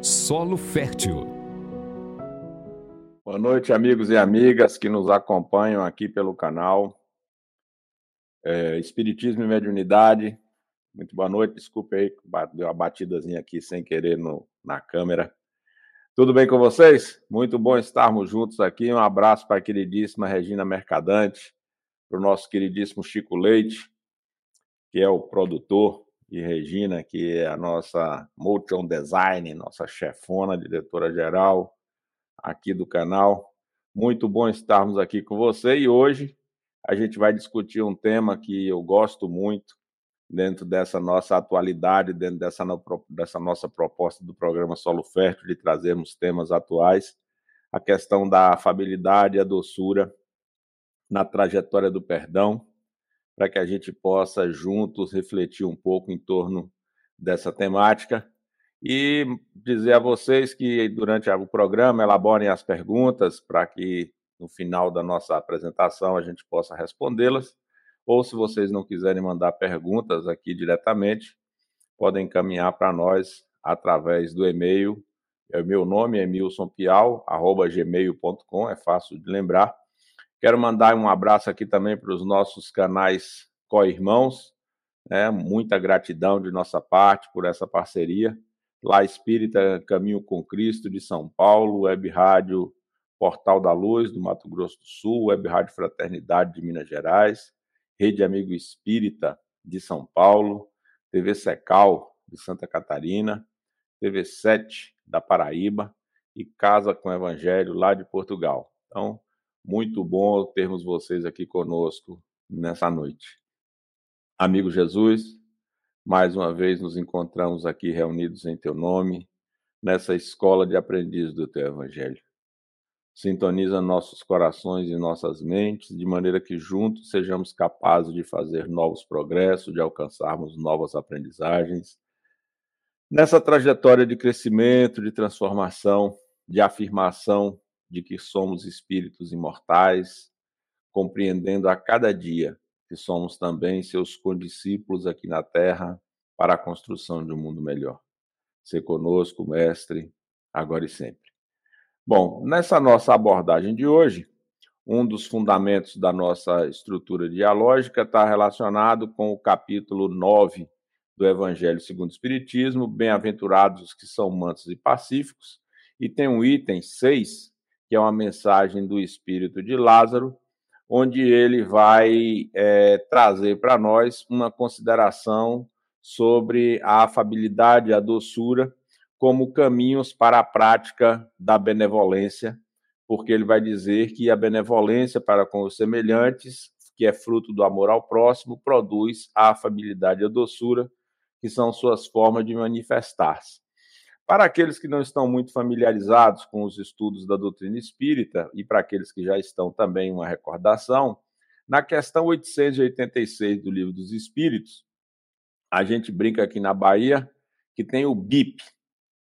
Solo Fértil. Boa noite, amigos e amigas que nos acompanham aqui pelo canal é, Espiritismo e Mediunidade. Muito boa noite, desculpe aí, deu uma batidazinha aqui sem querer no, na câmera. Tudo bem com vocês? Muito bom estarmos juntos aqui. Um abraço para a queridíssima Regina Mercadante, para o nosso queridíssimo Chico Leite, que é o produtor, e Regina, que é a nossa motion design, nossa chefona, diretora-geral aqui do canal. Muito bom estarmos aqui com você e hoje a gente vai discutir um tema que eu gosto muito dentro dessa nossa atualidade, dentro dessa, dessa nossa proposta do programa Solo Fértil, de trazermos temas atuais, a questão da afabilidade e a doçura na trajetória do perdão, para que a gente possa juntos refletir um pouco em torno dessa temática e dizer a vocês que durante o programa elaborem as perguntas para que no final da nossa apresentação a gente possa respondê-las ou se vocês não quiserem mandar perguntas aqui diretamente, podem encaminhar para nós através do e-mail. É o meu nome é milsonpial@gmail.com, é fácil de lembrar. Quero mandar um abraço aqui também para os nossos canais co-irmãos, né? Muita gratidão de nossa parte por essa parceria. Lá Espírita Caminho com Cristo de São Paulo, Web Rádio Portal da Luz do Mato Grosso do Sul, Web Rádio Fraternidade de Minas Gerais, Rede Amigo Espírita de São Paulo, TV Secal de Santa Catarina, TV 7 da Paraíba e Casa com Evangelho lá de Portugal. Então, muito bom termos vocês aqui conosco nessa noite. Amigo Jesus, mais uma vez nos encontramos aqui reunidos em teu nome, nessa escola de aprendizes do teu evangelho. Sintoniza nossos corações e nossas mentes, de maneira que juntos sejamos capazes de fazer novos progressos, de alcançarmos novas aprendizagens. Nessa trajetória de crescimento, de transformação, de afirmação de que somos espíritos imortais, compreendendo a cada dia que somos também seus condiscípulos aqui na terra para a construção de um mundo melhor. Se conosco, mestre, agora e sempre. Bom, nessa nossa abordagem de hoje, um dos fundamentos da nossa estrutura dialógica está relacionado com o capítulo 9 do Evangelho segundo o Espiritismo, Bem-aventurados os que são mansos e pacíficos, e tem um item 6, que é uma mensagem do Espírito de Lázaro, onde ele vai é, trazer para nós uma consideração sobre a afabilidade a doçura como caminhos para a prática da benevolência, porque ele vai dizer que a benevolência para com os semelhantes, que é fruto do amor ao próximo, produz a afabilidade e a doçura, que são suas formas de manifestar-se. Para aqueles que não estão muito familiarizados com os estudos da doutrina espírita, e para aqueles que já estão também uma recordação, na questão 886 do Livro dos Espíritos, a gente brinca aqui na Bahia que tem o BIP,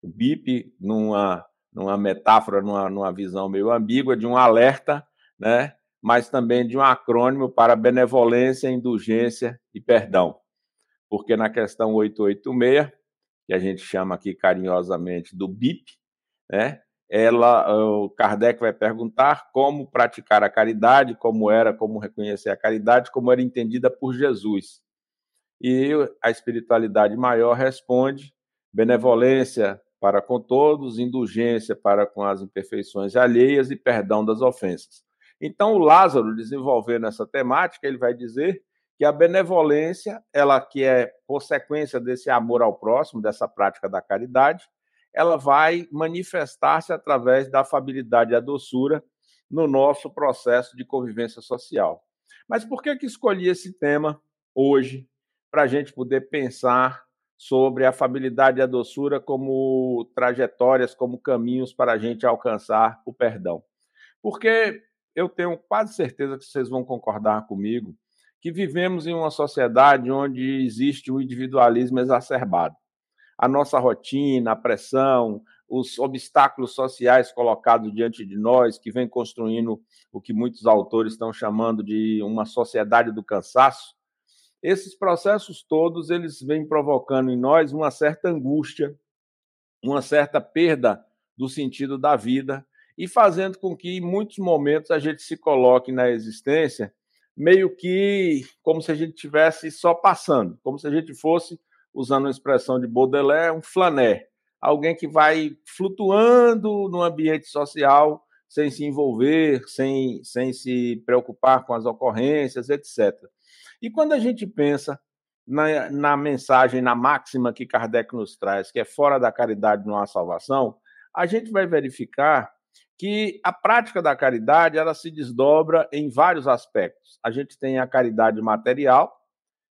o BIP, numa, numa metáfora, numa, numa visão meio ambígua, de um alerta, né? mas também de um acrônimo para benevolência, indulgência e perdão. Porque na questão 886, que a gente chama aqui carinhosamente do BIP, né? Ela, o Kardec vai perguntar como praticar a caridade, como era, como reconhecer a caridade, como era entendida por Jesus. E a espiritualidade maior responde: benevolência, para com todos, indulgência para com as imperfeições alheias e perdão das ofensas. Então, o Lázaro, desenvolvendo essa temática, ele vai dizer que a benevolência, ela que é consequência desse amor ao próximo, dessa prática da caridade, ela vai manifestar-se através da afabilidade e a doçura no nosso processo de convivência social. Mas por que que escolhi esse tema hoje para a gente poder pensar sobre a afabilidade e a doçura como trajetórias, como caminhos para a gente alcançar o perdão. Porque eu tenho quase certeza que vocês vão concordar comigo que vivemos em uma sociedade onde existe um individualismo exacerbado. A nossa rotina, a pressão, os obstáculos sociais colocados diante de nós, que vem construindo o que muitos autores estão chamando de uma sociedade do cansaço, esses processos todos eles vêm provocando em nós uma certa angústia, uma certa perda do sentido da vida e fazendo com que, em muitos momentos, a gente se coloque na existência meio que como se a gente tivesse só passando, como se a gente fosse, usando a expressão de Baudelaire, um flané, alguém que vai flutuando no ambiente social sem se envolver, sem, sem se preocupar com as ocorrências, etc. E quando a gente pensa na, na mensagem, na máxima que Kardec nos traz, que é fora da caridade não há salvação, a gente vai verificar que a prática da caridade ela se desdobra em vários aspectos. A gente tem a caridade material,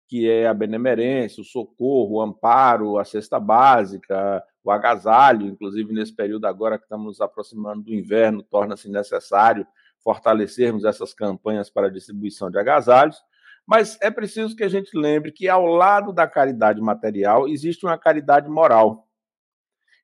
que é a benemerência, o socorro, o amparo, a cesta básica, o agasalho, inclusive nesse período agora que estamos nos aproximando do inverno, torna-se necessário fortalecermos essas campanhas para a distribuição de agasalhos. Mas é preciso que a gente lembre que, ao lado da caridade material, existe uma caridade moral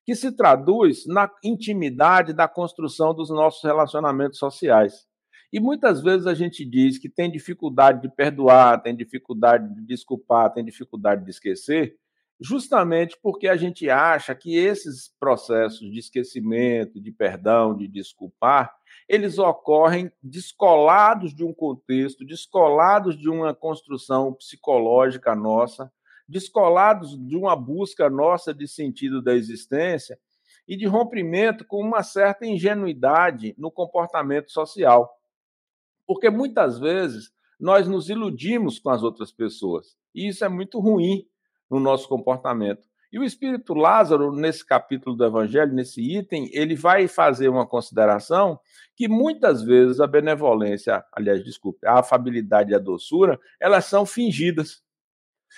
que se traduz na intimidade da construção dos nossos relacionamentos sociais. E muitas vezes a gente diz que tem dificuldade de perdoar, tem dificuldade de desculpar, tem dificuldade de esquecer, justamente porque a gente acha que esses processos de esquecimento, de perdão, de desculpar, eles ocorrem descolados de um contexto, descolados de uma construção psicológica nossa, descolados de uma busca nossa de sentido da existência e de rompimento com uma certa ingenuidade no comportamento social. Porque muitas vezes nós nos iludimos com as outras pessoas, e isso é muito ruim no nosso comportamento. E o espírito Lázaro, nesse capítulo do Evangelho, nesse item, ele vai fazer uma consideração que muitas vezes a benevolência, aliás, desculpe, a afabilidade e a doçura, elas são fingidas.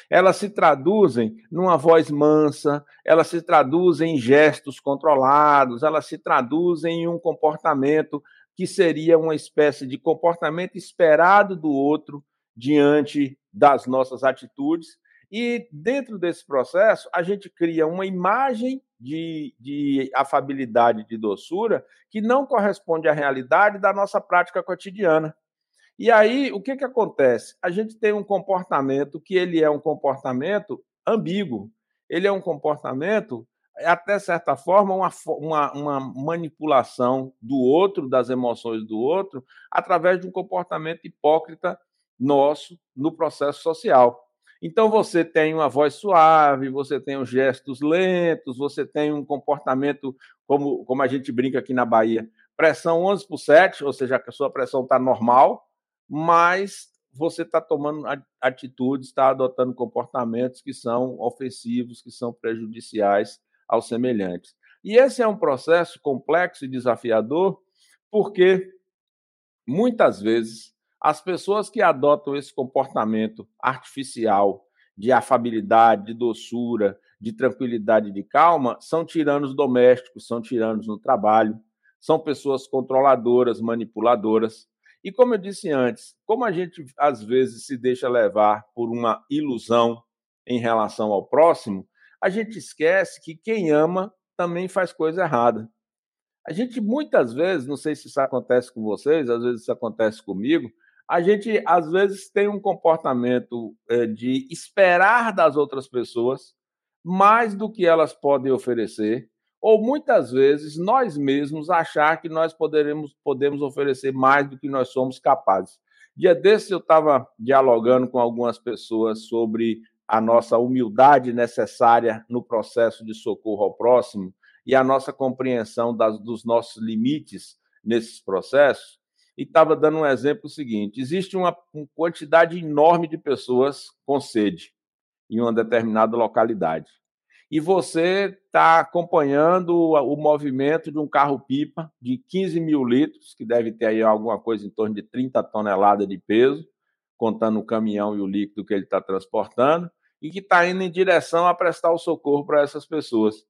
Elas se traduzem numa voz mansa, elas se traduzem em gestos controlados, elas se traduzem em um comportamento que seria uma espécie de comportamento esperado do outro diante das nossas atitudes. E dentro desse processo, a gente cria uma imagem de, de afabilidade, de doçura, que não corresponde à realidade da nossa prática cotidiana. E aí, o que, que acontece? A gente tem um comportamento que ele é um comportamento ambíguo. Ele é um comportamento, até certa forma, uma, uma, uma manipulação do outro, das emoções do outro, através de um comportamento hipócrita nosso no processo social. Então você tem uma voz suave, você tem os gestos lentos, você tem um comportamento, como, como a gente brinca aqui na Bahia, pressão 11 por 7, ou seja, a sua pressão está normal, mas você está tomando atitudes, está adotando comportamentos que são ofensivos, que são prejudiciais aos semelhantes. E esse é um processo complexo e desafiador, porque muitas vezes as pessoas que adotam esse comportamento artificial de afabilidade, de doçura, de tranquilidade, de calma, são tiranos domésticos, são tiranos no trabalho, são pessoas controladoras, manipuladoras, e como eu disse antes, como a gente às vezes se deixa levar por uma ilusão em relação ao próximo, a gente esquece que quem ama também faz coisa errada. A gente muitas vezes, não sei se isso acontece com vocês, às vezes isso acontece comigo, a gente às vezes tem um comportamento eh, de esperar das outras pessoas mais do que elas podem oferecer ou muitas vezes nós mesmos achar que nós poderemos, podemos oferecer mais do que nós somos capazes. Dia desses eu estava dialogando com algumas pessoas sobre a nossa humildade necessária no processo de socorro ao próximo e a nossa compreensão das, dos nossos limites nesses processos. E estava dando um exemplo seguinte: existe uma, uma quantidade enorme de pessoas com sede em uma determinada localidade e você está acompanhando o, movimento de um carro-pipa de 15 mil litros, que deve ter aí alguma coisa em torno de 30 toneladas de peso, contando o caminhão e o líquido que ele está transportando, e que está indo em direção a prestar o socorro para essas pessoas.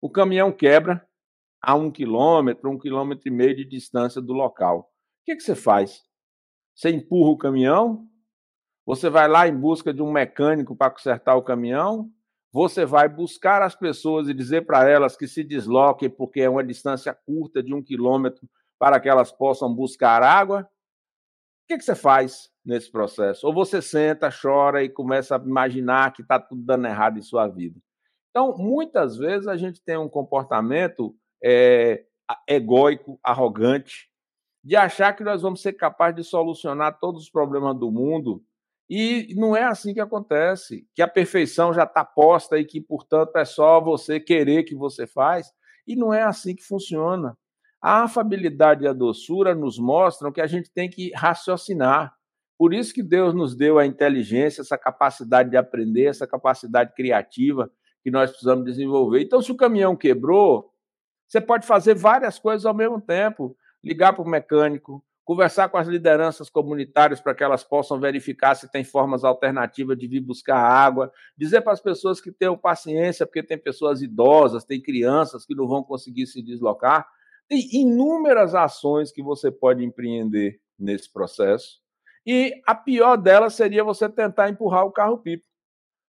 O caminhão quebra a um quilômetro, um quilômetro e meio de distância do local. O que, que você faz? Você empurra o caminhão? Você vai lá em busca de um mecânico para consertar o caminhão? Você vai buscar as pessoas e dizer para elas que se desloquem, porque é uma distância curta de um quilômetro, para que elas possam buscar água. O que, que você faz nesse processo? Ou você senta, chora e começa a imaginar que está tudo dando errado em sua vida. Então, muitas vezes a gente tem um comportamento é, egóico, arrogante, de achar que nós vamos ser capazes de solucionar todos os problemas do mundo. E não é assim que acontece, que a perfeição já está posta e que, portanto, é só você querer que você faz. E não é assim que funciona. A afabilidade e a doçura nos mostram que a gente tem que raciocinar. Por isso que Deus nos deu a inteligência, essa capacidade de aprender, essa capacidade criativa que nós precisamos desenvolver. Então, se o caminhão quebrou, você pode fazer várias coisas ao mesmo tempo. Ligar para o mecânico, conversar com as lideranças comunitárias para que elas possam verificar se tem formas alternativas de vir buscar água, dizer para as pessoas que tenham paciência, porque tem pessoas idosas, tem crianças que não vão conseguir se deslocar. Tem inúmeras ações que você pode empreender nesse processo. E a pior delas seria você tentar empurrar o carro-pipa.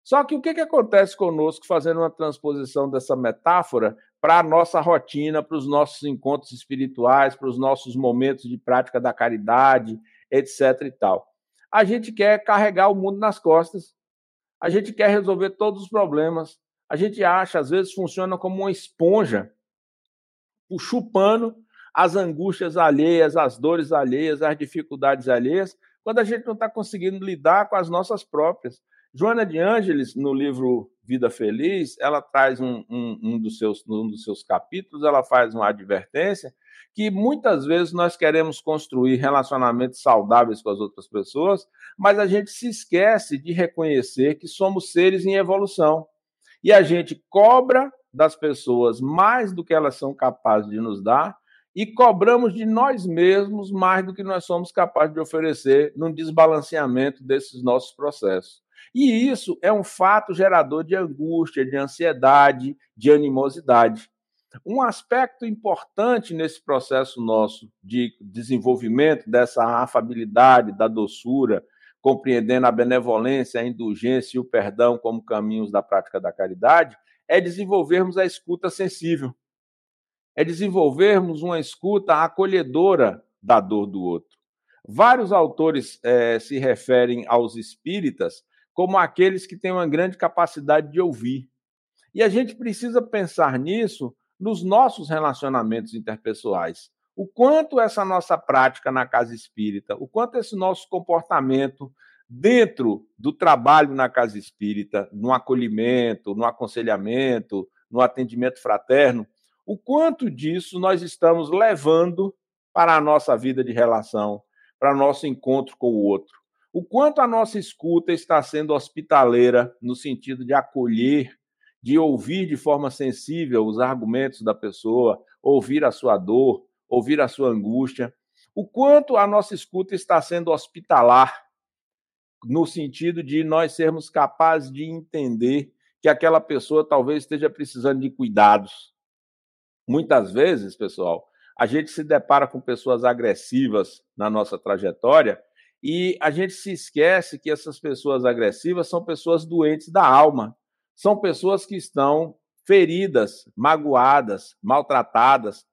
Só que o que, que acontece conosco fazendo uma transposição dessa metáfora para a nossa rotina, para os nossos encontros espirituais, para os nossos momentos de prática da caridade, etc. e tal? A gente quer carregar o mundo nas costas, a gente quer resolver todos os problemas, a gente acha, às vezes, funciona como uma esponja, chupando as angústias alheias, as dores alheias, as dificuldades alheias, quando a gente não está conseguindo lidar com as nossas próprias. Joana de Ângeles, no livro Vida Feliz, ela traz um, um, um, dos seus, um dos seus capítulos, ela faz uma advertência que muitas vezes nós queremos construir relacionamentos saudáveis com as outras pessoas, mas a gente se esquece de reconhecer que somos seres em evolução. E a gente cobra das pessoas mais do que elas são capazes de nos dar e cobramos de nós mesmos mais do que nós somos capazes de oferecer num desbalanceamento desses nossos processos. E isso é um fato gerador de angústia, de ansiedade, de animosidade. Um aspecto importante nesse processo nosso de desenvolvimento dessa afabilidade, da doçura, compreendendo a benevolência, a indulgência e o perdão como caminhos da prática da caridade, é desenvolvermos a escuta sensível. É desenvolvermos uma escuta acolhedora da dor do outro. Vários autores eh, se referem aos espíritas como aqueles que têm uma grande capacidade de ouvir. E a gente precisa pensar nisso nos nossos relacionamentos interpessoais. O quanto essa nossa prática na casa espírita, o quanto esse nosso comportamento dentro do trabalho na casa espírita, no acolhimento, no aconselhamento, no atendimento fraterno, o quanto disso nós estamos levando para a nossa vida de relação, para nosso encontro com o outro o quanto a nossa escuta está sendo hospitaleira no sentido de acolher, de ouvir de forma sensível os argumentos da pessoa, ouvir a sua dor, ouvir a sua angústia, o quanto a nossa escuta está sendo hospitalar no sentido de nós sermos capazes de entender que aquela pessoa talvez esteja precisando de cuidados. Muitas vezes, pessoal, a gente se depara com pessoas agressivas na nossa trajetória e a gente se esquece que essas pessoas agressivas são pessoas doentes da alma, são pessoas que estão feridas, magoadas, maltratadas,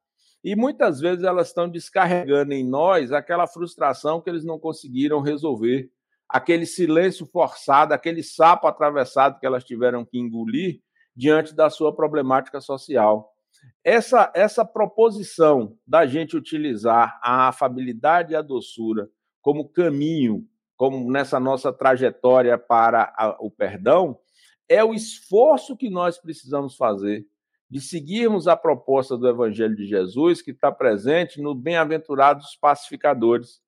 e muitas vezes elas estão descarregando em nós aquela frustração que eles não conseguiram resolver, aquele silêncio forçado, aquele sapo atravessado que elas tiveram que engolir diante da sua problemática social. Essa, essa proposição da gente utilizar a afabilidade e a doçura como caminho, como nessa nossa trajetória para a, o perdão, é o esforço que nós precisamos fazer de seguirmos a proposta do Evangelho de Jesus, que está presente no Bem-aventurados Pacificadores.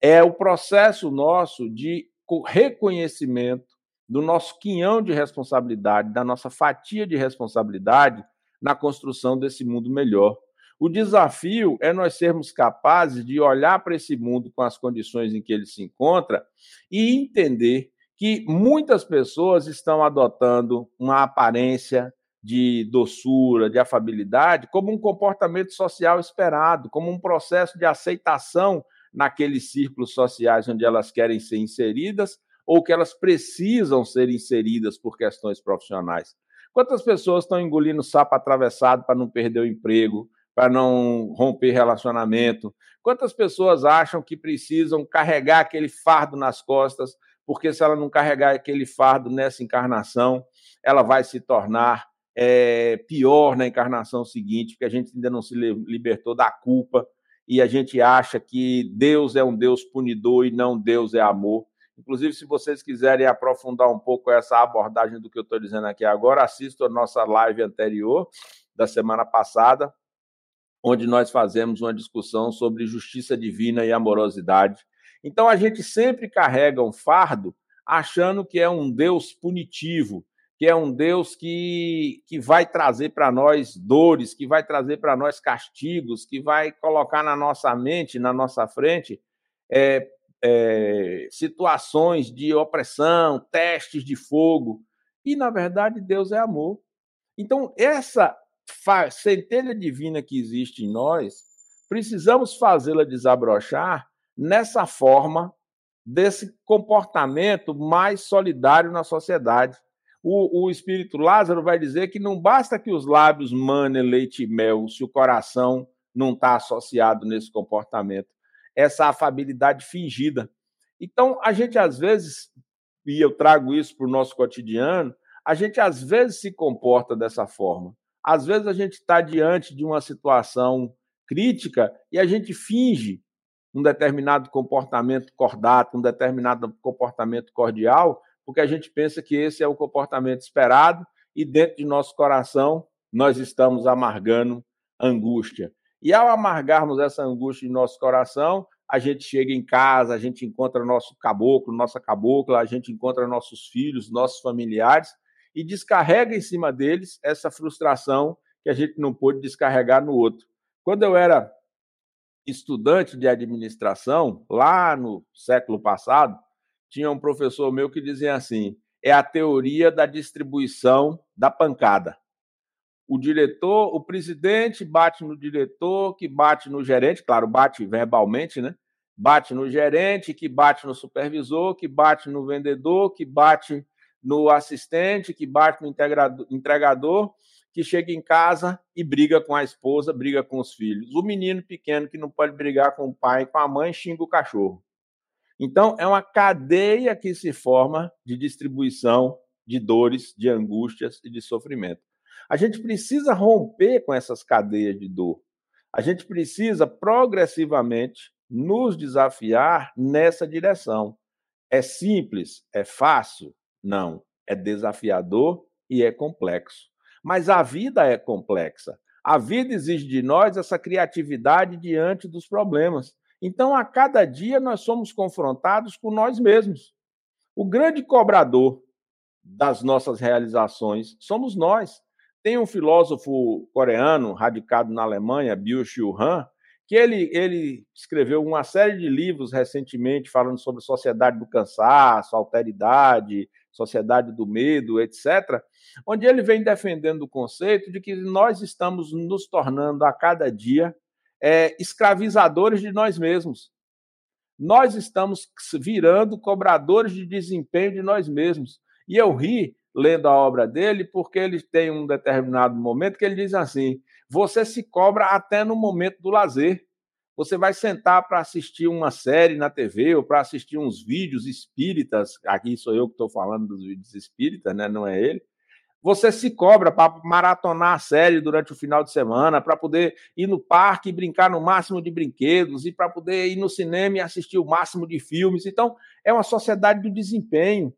É o processo nosso de reconhecimento do nosso quinhão de responsabilidade, da nossa fatia de responsabilidade na construção desse mundo melhor. O desafio é nós sermos capazes de olhar para esse mundo com as condições em que ele se encontra e entender que muitas pessoas estão adotando uma aparência de doçura, de afabilidade, como um comportamento social esperado, como um processo de aceitação naqueles círculos sociais onde elas querem ser inseridas ou que elas precisam ser inseridas por questões profissionais. Quantas pessoas estão engolindo sapo atravessado para não perder o emprego, para não romper relacionamento? Quantas pessoas acham que precisam carregar aquele fardo nas costas, porque se ela não carregar aquele fardo nessa encarnação, ela vai se tornar é, pior na encarnação seguinte, porque a gente ainda não se libertou da culpa e a gente acha que Deus é um Deus punidor e não Deus é amor. Inclusive, se vocês quiserem aprofundar um pouco essa abordagem do que eu estou dizendo aqui agora, assistam a nossa live anterior da semana passada, onde nós fazemos uma discussão sobre justiça divina e amorosidade. Então, a gente sempre carrega um fardo achando que é um Deus punitivo, que é um Deus que, que vai trazer para nós dores, que vai trazer para nós castigos, que vai colocar na nossa mente, na nossa frente, é, é, situações de opressão, testes de fogo. E, na verdade, Deus é amor. Então, essa centelha divina que existe em nós, precisamos fazê-la desabrochar nessa forma desse comportamento mais solidário na sociedade. O, o espírito Lázaro vai dizer que não basta que os lábios manem leite e mel se o coração não está associado nesse comportamento. Essa afabilidade fingida. Então, a gente às vezes, e eu trago isso para o nosso cotidiano, a gente às vezes se comporta dessa forma. Às vezes a gente está diante de uma situação crítica e a gente finge um determinado comportamento cordato, um determinado comportamento cordial, porque a gente pensa que esse é o comportamento esperado e dentro de nosso coração nós estamos amargando angústia. E ao amargarmos essa angústia em nosso coração, a gente chega em casa, a gente encontra nosso caboclo, nossa cabocla, a gente encontra nossos filhos, nossos familiares e descarrega em cima deles essa frustração que a gente não pôde descarregar no outro. Quando eu era estudante de administração, lá no século passado, tinha um professor meu que dizia assim: é a teoria da distribuição da pancada. O diretor, o presidente bate no diretor, que bate no gerente, claro, bate verbalmente, né? Bate no gerente, que bate no supervisor, que bate no vendedor, que bate no assistente, que bate no entregador, que chega em casa e briga com a esposa, briga com os filhos. O menino pequeno que não pode brigar com o pai com a mãe xinga o cachorro. Então, é uma cadeia que se forma de distribuição de dores, de angústias e de sofrimento. A gente precisa romper com essas cadeias de dor. A gente precisa progressivamente nos desafiar nessa direção. É simples? É fácil? Não. É desafiador e é complexo. Mas a vida é complexa. A vida exige de nós essa criatividade diante dos problemas. Então, a cada dia, nós somos confrontados com nós mesmos. O grande cobrador das nossas realizações somos nós. Tem um filósofo coreano radicado na Alemanha, Byung-Chul Han, que ele, ele escreveu uma série de livros recentemente falando sobre sociedade do cansaço, alteridade, sociedade do medo, etc., onde ele vem defendendo o conceito de que nós estamos nos tornando a cada dia é, escravizadores de nós mesmos. Nós estamos virando cobradores de desempenho de nós mesmos. E eu ri lendo a obra dele, porque ele tem um determinado momento que ele diz assim: você se cobra até no momento do lazer. Você vai sentar para assistir uma série na TV ou para assistir uns vídeos espíritas. Aqui sou eu que estou falando dos vídeos espíritas, né? não é ele. Você se cobra para maratonar a série durante o final de semana, para poder ir no parque e brincar no máximo de brinquedos, e para poder ir no cinema e assistir o máximo de filmes. Então, é uma sociedade do desempenho.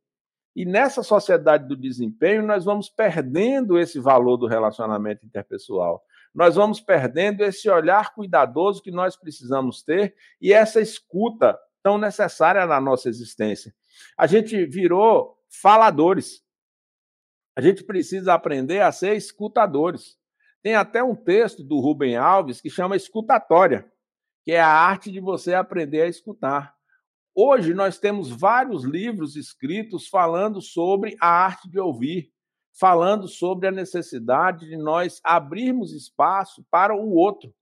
E nessa sociedade do desempenho, nós vamos perdendo esse valor do relacionamento interpessoal. Nós vamos perdendo esse olhar cuidadoso que nós precisamos ter e essa escuta tão necessária na nossa existência. A gente virou faladores. A gente precisa aprender a ser escutadores. Tem até um texto do Rubem Alves que chama escutatória, que é a arte de você aprender a escutar. Hoje nós temos vários livros escritos falando sobre a arte de ouvir, falando sobre a necessidade de nós abrirmos espaço para o outro.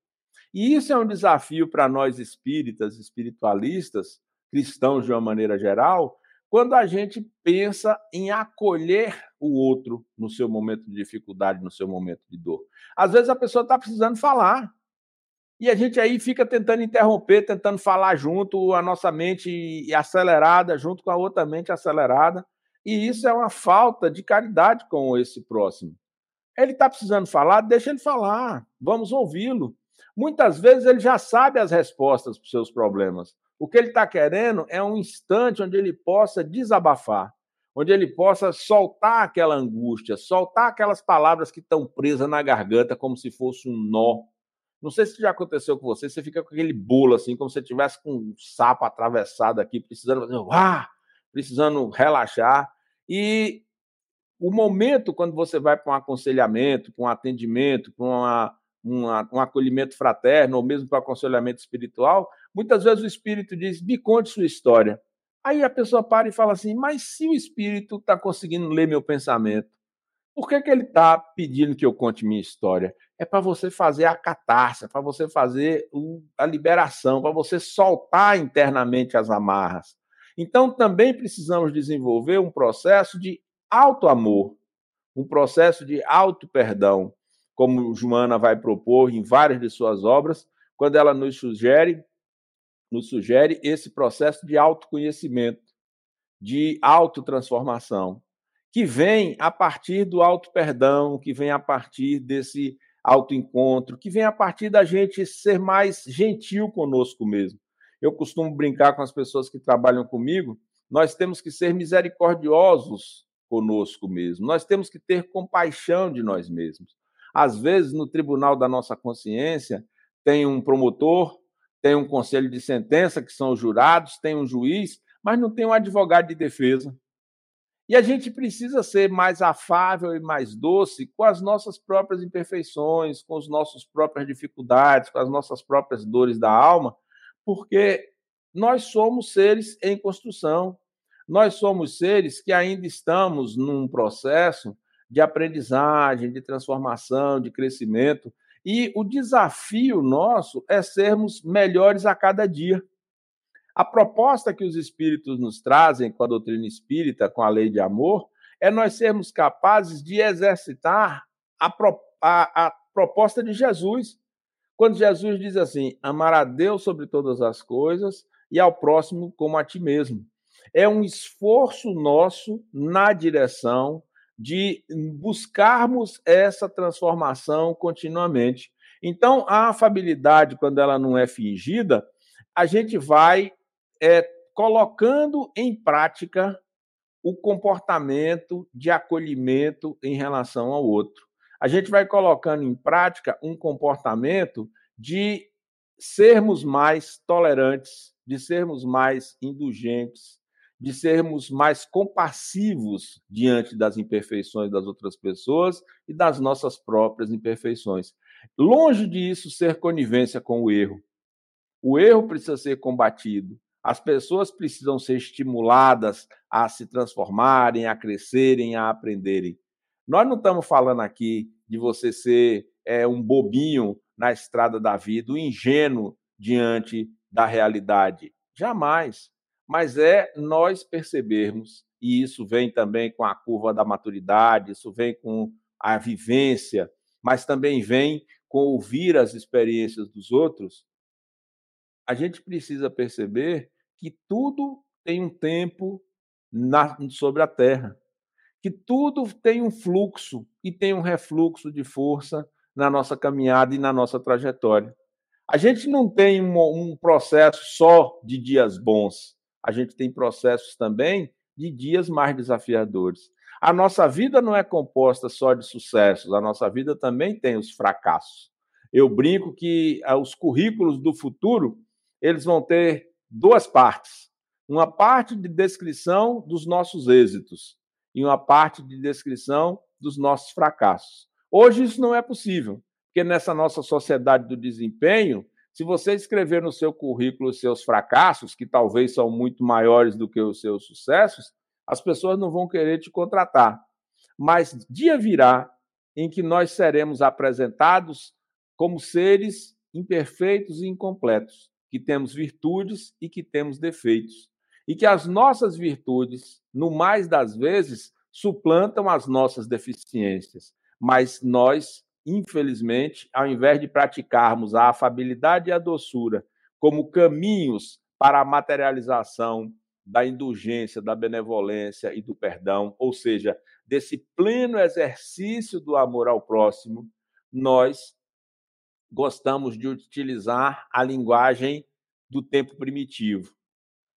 E isso é um desafio para nós espíritas, espiritualistas, cristãos de uma maneira geral, quando a gente pensa em acolher o outro no seu momento de dificuldade, no seu momento de dor. Às vezes a pessoa está precisando falar, e a gente aí fica tentando interromper, tentando falar junto, a nossa mente acelerada, junto com a outra mente acelerada. E isso é uma falta de caridade com esse próximo. Ele está precisando falar, deixa ele falar, vamos ouvi-lo. Muitas vezes ele já sabe as respostas para os seus problemas. O que ele está querendo é um instante onde ele possa desabafar, onde ele possa soltar aquela angústia, soltar aquelas palavras que estão presas na garganta como se fosse um nó. Não sei se já aconteceu com você, você fica com aquele bolo assim, como se tivesse com um sapo atravessado aqui, precisando fazer, ah, precisando relaxar. E o momento quando você vai para um aconselhamento, para um atendimento, para uma, uma, um acolhimento fraterno, ou mesmo para um aconselhamento espiritual, muitas vezes o espírito diz: me conte sua história. Aí a pessoa para e fala assim: mas se o espírito está conseguindo ler meu pensamento, por que, que ele está pedindo que eu conte minha história? É para você fazer a catarse, é para você fazer a liberação, para você soltar internamente as amarras. Então, também precisamos desenvolver um processo de auto-amor, um processo de auto-perdão, como Joana vai propor em várias de suas obras, quando ela nos sugere, nos sugere esse processo de autoconhecimento, de autotransformação, que vem a partir do auto-perdão, que vem a partir desse autoencontro, que vem a partir da gente ser mais gentil conosco mesmo. Eu costumo brincar com as pessoas que trabalham comigo, nós temos que ser misericordiosos conosco mesmo. Nós temos que ter compaixão de nós mesmos. Às vezes, no tribunal da nossa consciência, tem um promotor, tem um conselho de sentença, que são os jurados, tem um juiz, mas não tem um advogado de defesa. E a gente precisa ser mais afável e mais doce com as nossas próprias imperfeições, com as nossas próprias dificuldades, com as nossas próprias dores da alma, porque nós somos seres em construção. Nós somos seres que ainda estamos num processo de aprendizagem, de transformação, de crescimento. E o desafio nosso é sermos melhores a cada dia. A proposta que os espíritos nos trazem com a doutrina espírita, com a lei de amor, é nós sermos capazes de exercitar a, pro, a, a proposta de Jesus. Quando Jesus diz assim: amar a Deus sobre todas as coisas e ao próximo como a ti mesmo é um esforço nosso na direção de buscarmos essa transformação continuamente. Então, a afabilidade, quando ela não é fingida, a gente vai é, colocando em prática o comportamento de acolhimento em relação ao outro. A gente vai colocando em prática um comportamento de sermos mais tolerantes, de sermos mais indulgentes, de sermos mais compassivos diante das imperfeições das outras pessoas e das nossas próprias imperfeições. Longe disso ser conivência com o erro. O erro precisa ser combatido. As pessoas precisam ser estimuladas a se transformarem, a crescerem, a aprenderem. Nós não estamos falando aqui de você ser é, um bobinho na estrada da vida, um ingênuo diante da realidade. Jamais mas é nós percebermos, e isso vem também com a curva da maturidade, isso vem com a vivência, mas também vem com ouvir as experiências dos outros. A gente precisa perceber que tudo tem um tempo na, sobre a Terra, que tudo tem um fluxo e tem um refluxo de força na nossa caminhada e na nossa trajetória. A gente não tem um, um processo só de dias bons a gente tem processos também de dias mais desafiadores. A nossa vida não é composta só de sucessos, a nossa vida também tem os fracassos. Eu brinco que ah, os currículos do futuro, eles vão ter duas partes. Uma parte de descrição dos nossos êxitos e uma parte de descrição dos nossos fracassos. Hoje isso não é possível, porque nessa nossa sociedade do desempenho, se você escrever no seu currículo os seus fracassos, que talvez são muito maiores do que os seus sucessos, as pessoas não vão querer te contratar. Mas dia virá em que nós seremos apresentados como seres imperfeitos e incompletos, que temos virtudes e que temos defeitos. E que as nossas virtudes, no mais das vezes, suplantam as nossas deficiências. Mas nós infelizmente, ao invés de praticarmos a afabilidade e a doçura como caminhos para a materialização da indulgência, da benevolência e do perdão, ou seja, desse pleno exercício do amor ao próximo, nós gostamos de utilizar a linguagem do tempo primitivo,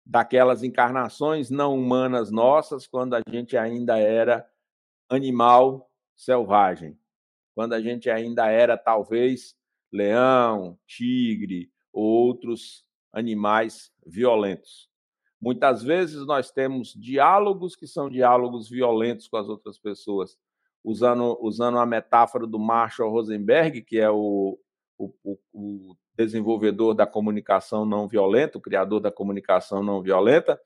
daquelas encarnações não humanas nossas, quando a gente ainda era animal selvagem, quando a gente ainda era talvez leão, tigre ou outros animais violentos. Muitas vezes nós temos diálogos que são diálogos violentos com as outras pessoas. Usando, usando a metáfora do Marshall Rosenberg, que é o, o, o desenvolvedor da comunicação não violenta, o criador da comunicação não violenta,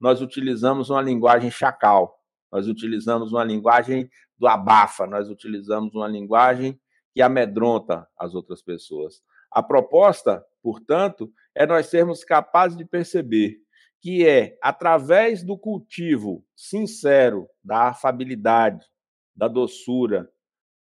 nós utilizamos uma linguagem chacal, nós utilizamos uma linguagem do abafa, nós utilizamos uma linguagem que amedronta as outras pessoas. A proposta, portanto, é nós sermos capazes de perceber que é através do cultivo sincero da afabilidade, da doçura,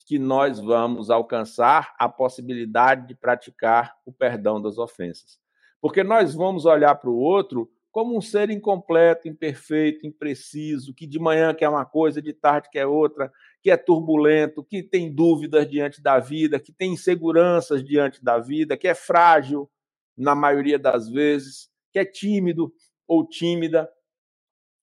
que nós vamos alcançar a possibilidade de praticar o perdão das ofensas. Porque nós vamos olhar para o outro como um ser incompleto, imperfeito, impreciso, que de manhã quer uma coisa, de tarde quer outra, que é turbulento, que tem dúvidas diante da vida, que tem inseguranças diante da vida, que é frágil na maioria das vezes, que é tímido, ou tímida.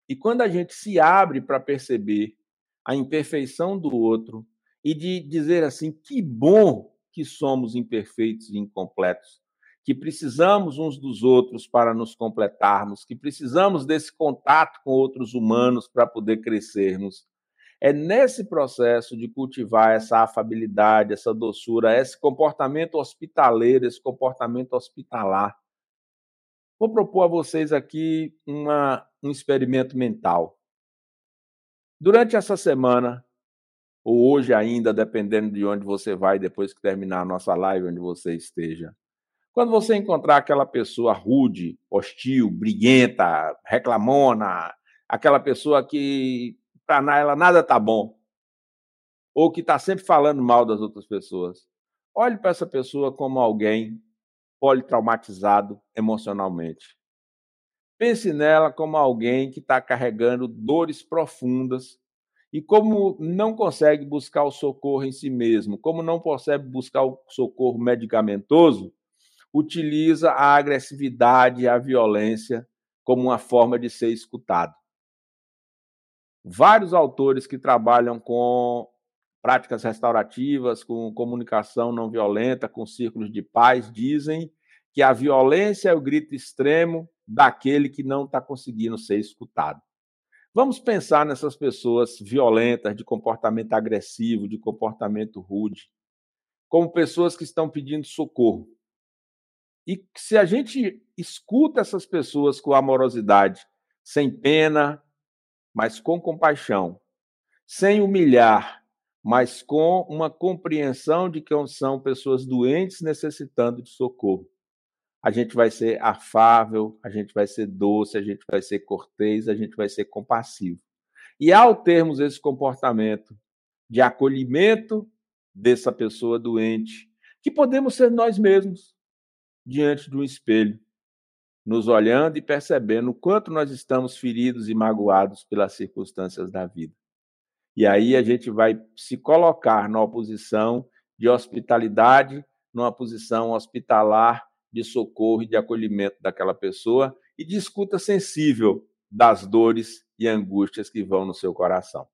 E quando a gente se abre para perceber a imperfeição do outro e de dizer assim, que bom que somos imperfeitos e incompletos, que precisamos uns dos outros para nos completarmos, que precisamos desse contato com outros humanos para poder crescermos. É nesse processo de cultivar essa afabilidade, essa doçura, esse comportamento hospitaleiro, esse comportamento hospitalar, Vou propor a vocês aqui uma, um experimento mental. Durante essa semana, ou hoje ainda, dependendo de onde você vai depois que terminar a nossa live, onde você esteja. Quando você encontrar aquela pessoa rude, hostil, briguenta, reclamona, aquela pessoa que para ela nada tá bom, ou que está sempre falando mal das outras pessoas, olhe para essa pessoa como alguém politraumatizado emocionalmente. Pense nela como alguém que está carregando dores profundas e como não consegue buscar o socorro em si mesmo, como não consegue buscar o socorro medicamentoso, utiliza a agressividade e a violência como uma forma de ser escutado. Vários autores que trabalham com práticas restaurativas, com comunicação não violenta, com círculos de paz, dizem que a violência é o grito extremo daquele que não está conseguindo ser escutado. Vamos pensar nessas pessoas violentas, de comportamento agressivo, de comportamento rude, como pessoas que estão pedindo socorro. E se a gente escuta essas pessoas com amorosidade, sem pena, mas com compaixão, sem humilhar, mas com uma compreensão de que são pessoas doentes necessitando de socorro. A gente vai ser afável, a gente vai ser doce, a gente vai ser cortês, a gente vai ser compassivo. E ao termos esse comportamento de acolhimento dessa pessoa doente, que podemos ser nós mesmos diante de um espelho, nos olhando e percebendo o quanto nós estamos feridos e magoados pelas circunstâncias da vida. E aí a gente vai se colocar numa posição de hospitalidade, numa posição hospitalar de socorro e de acolhimento daquela pessoa e de escuta sensível das dores e angústias que vão no seu coração.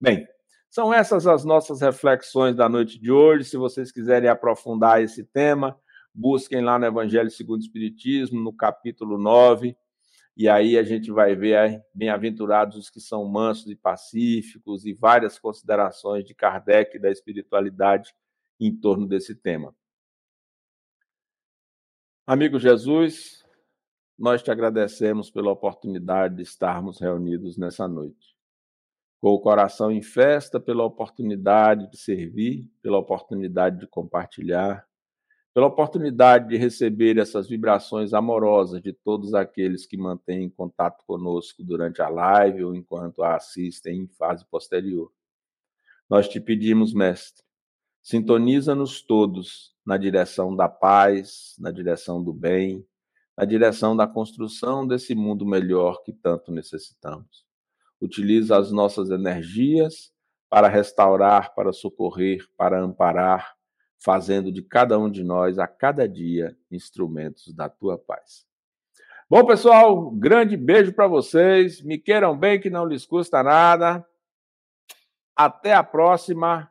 Bem, são essas as nossas reflexões da noite de hoje. Se vocês quiserem aprofundar esse tema, busquem lá no Evangelho segundo o Espiritismo, no capítulo 9, e aí a gente vai ver bem-aventurados os que são mansos e pacíficos e várias considerações de Kardec e da espiritualidade em torno desse tema. Amigo Jesus, nós te agradecemos pela oportunidade de estarmos reunidos nessa noite. Com o coração em festa pela oportunidade de servir, pela oportunidade de compartilhar, pela oportunidade de receber essas vibrações amorosas de todos aqueles que mantêm contato conosco durante a live ou enquanto a assistem em fase posterior. Nós te pedimos, Mestre, sintoniza-nos todos na direção da paz, na direção do bem, na direção da construção desse mundo melhor que tanto necessitamos. Utiliza as nossas energias para restaurar, para socorrer, para amparar, fazendo de cada um de nós, a cada dia, instrumentos da tua paz. Bom, pessoal, grande beijo para vocês. Me queiram bem, que não lhes custa nada. Até a próxima